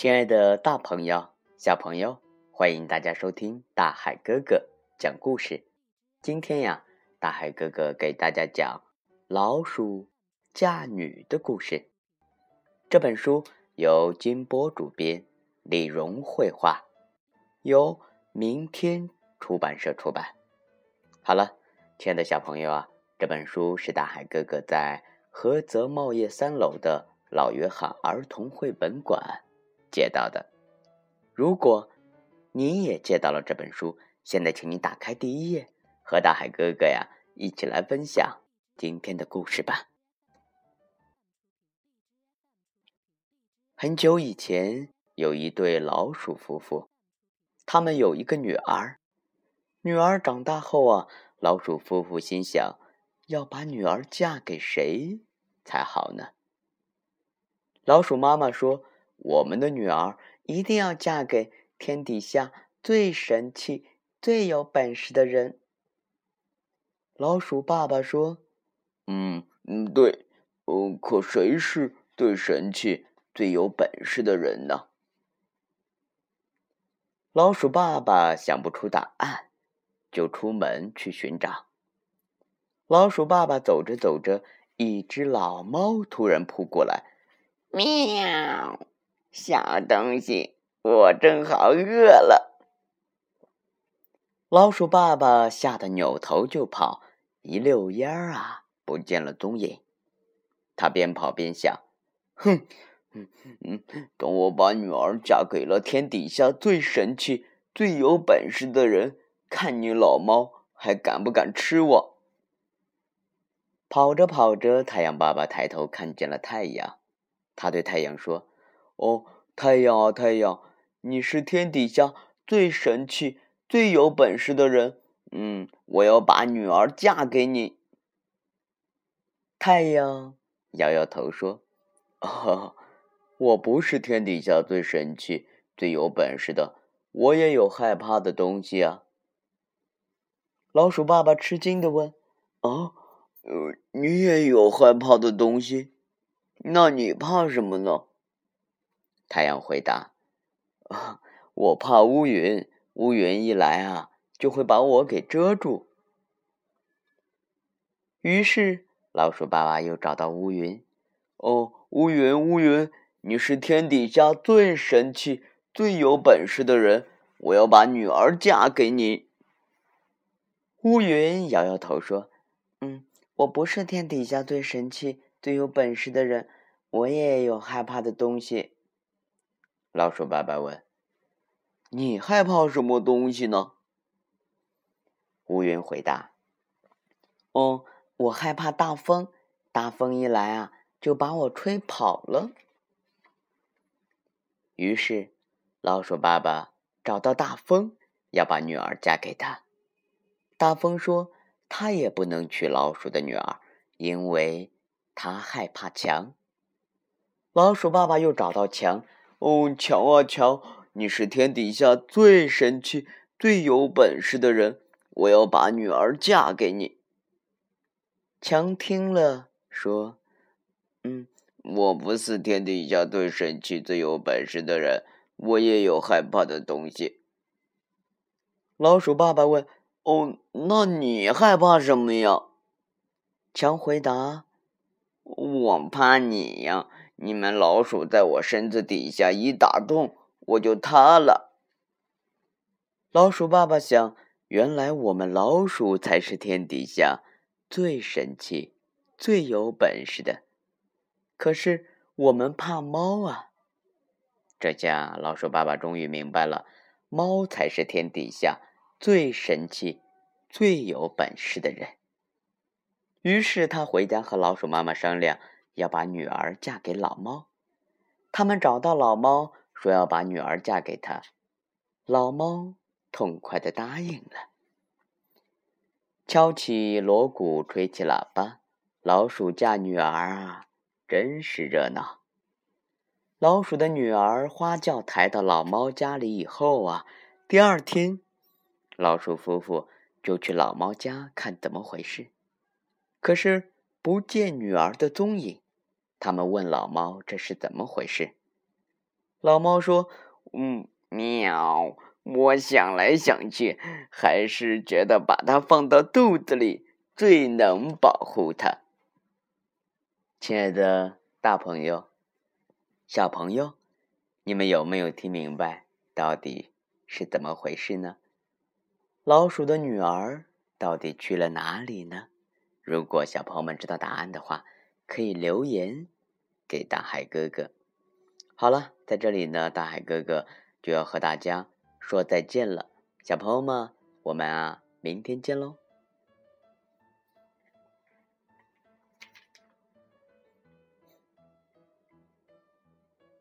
亲爱的，大朋友、小朋友，欢迎大家收听大海哥哥讲故事。今天呀，大海哥哥给大家讲老鼠嫁女的故事。这本书由金波主编，李荣绘画，由明天出版社出版。好了，亲爱的小朋友啊，这本书是大海哥哥在菏泽茂业三楼的老约翰儿童绘本馆。借到的，如果你也借到了这本书，现在请你打开第一页，和大海哥哥呀一起来分享今天的故事吧。很久以前，有一对老鼠夫妇，他们有一个女儿。女儿长大后啊，老鼠夫妇心想，要把女儿嫁给谁才好呢？老鼠妈妈说。我们的女儿一定要嫁给天底下最神气、最有本事的人。老鼠爸爸说：“嗯嗯，对，哦，可谁是最神气、最有本事的人呢？”老鼠爸爸想不出答案，就出门去寻找。老鼠爸爸走着走着，一只老猫突然扑过来，喵。小东西，我正好饿了。老鼠爸爸吓得扭头就跑，一溜烟儿啊，不见了踪影。他边跑边想：“哼，嗯嗯，等我把女儿嫁给了天底下最神气、最有本事的人，看你老猫还敢不敢吃我！”跑着跑着，太阳爸爸抬头看见了太阳，他对太阳说。哦，太阳啊，太阳，你是天底下最神气、最有本事的人。嗯，我要把女儿嫁给你。太阳摇摇头说：“ 啊，我不是天底下最神气、最有本事的，我也有害怕的东西啊。”老鼠爸爸吃惊的问：“啊，你也有害怕的东西？那你怕什么呢？”太阳回答：“，我怕乌云，乌云一来啊，就会把我给遮住。”于是老鼠爸爸又找到乌云：“哦，乌云，乌云，你是天底下最神气、最有本事的人，我要把女儿嫁给你。”乌云摇摇头说：“嗯，我不是天底下最神气、最有本事的人，我也有害怕的东西。”老鼠爸爸问：“你害怕什么东西呢？”乌云回答：“哦，我害怕大风，大风一来啊，就把我吹跑了。”于是，老鼠爸爸找到大风，要把女儿嫁给他。大风说：“他也不能娶老鼠的女儿，因为他害怕墙。”老鼠爸爸又找到墙。哦，强啊强！你是天底下最神气、最有本事的人，我要把女儿嫁给你。强听了说：“嗯，我不是天底下最神气、最有本事的人，我也有害怕的东西。”老鼠爸爸问：“哦，那你害怕什么呀？”强回答：“我怕你呀。”你们老鼠在我身子底下一打洞，我就塌了。老鼠爸爸想，原来我们老鼠才是天底下最神气、最有本事的。可是我们怕猫啊！这下老鼠爸爸终于明白了，猫才是天底下最神气、最有本事的人。于是他回家和老鼠妈妈商量。要把女儿嫁给老猫，他们找到老猫，说要把女儿嫁给他。老猫痛快的答应了，敲起锣鼓，吹起喇叭，老鼠嫁女儿啊，真是热闹。老鼠的女儿花轿抬到老猫家里以后啊，第二天，老鼠夫妇就去老猫家看怎么回事，可是。不见女儿的踪影，他们问老猫：“这是怎么回事？”老猫说：“嗯，喵。我想来想去，还是觉得把它放到肚子里最能保护它。”亲爱的，大朋友、小朋友，你们有没有听明白到底是怎么回事呢？老鼠的女儿到底去了哪里呢？如果小朋友们知道答案的话，可以留言给大海哥哥。好了，在这里呢，大海哥哥就要和大家说再见了，小朋友们，我们啊，明天见喽。